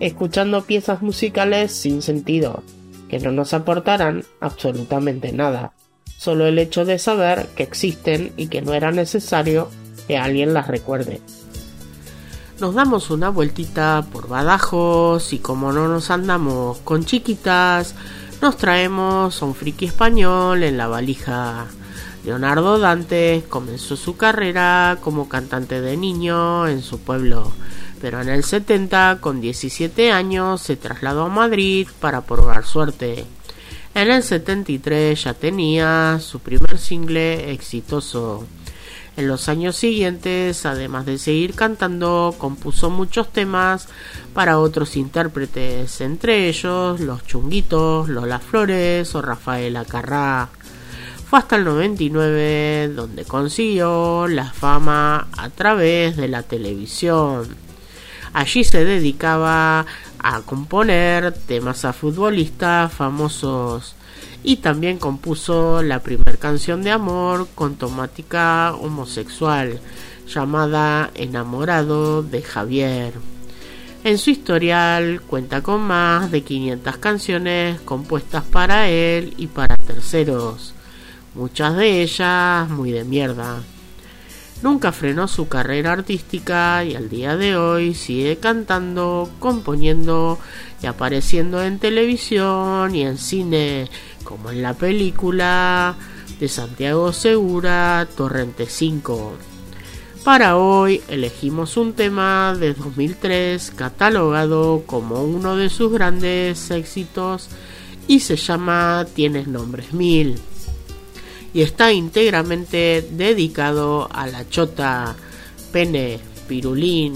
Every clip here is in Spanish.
escuchando piezas musicales sin sentido, que no nos aportarán absolutamente nada, solo el hecho de saber que existen y que no era necesario que alguien las recuerde. Nos damos una vueltita por Badajoz y como no nos andamos con chiquitas, nos traemos un friki español en la valija. Leonardo Dante comenzó su carrera como cantante de niño en su pueblo pero en el 70, con 17 años, se trasladó a Madrid para probar suerte. En el 73 ya tenía su primer single exitoso. En los años siguientes, además de seguir cantando, compuso muchos temas para otros intérpretes, entre ellos Los Chunguitos, Lola Flores o Rafaela Carrá. Fue hasta el 99 donde consiguió la fama a través de la televisión. Allí se dedicaba a componer temas a futbolistas famosos y también compuso la primera canción de amor con temática homosexual llamada Enamorado de Javier. En su historial cuenta con más de 500 canciones compuestas para él y para terceros, muchas de ellas muy de mierda. Nunca frenó su carrera artística y al día de hoy sigue cantando, componiendo y apareciendo en televisión y en cine, como en la película de Santiago Segura, Torrente 5. Para hoy elegimos un tema de 2003 catalogado como uno de sus grandes éxitos y se llama Tienes Nombres Mil y está íntegramente dedicado a la chota, pene, pirulín,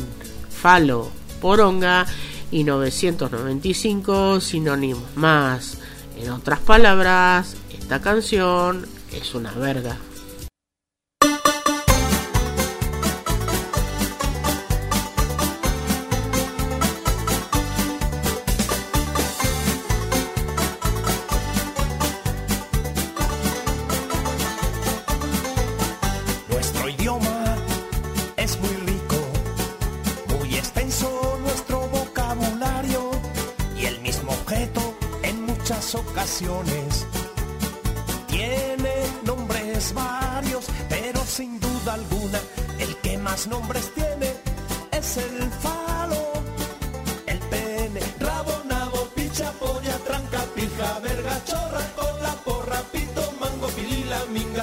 falo, poronga y 995 sinónimos más. En otras palabras, esta canción es una verga. Tiene nombres varios, pero sin duda alguna el que más nombres tiene es el falo, el pene, rabo, nabo, picha, polla, tranca, pija, verga, chorra, con la porra, pito, mango, pilila, minga,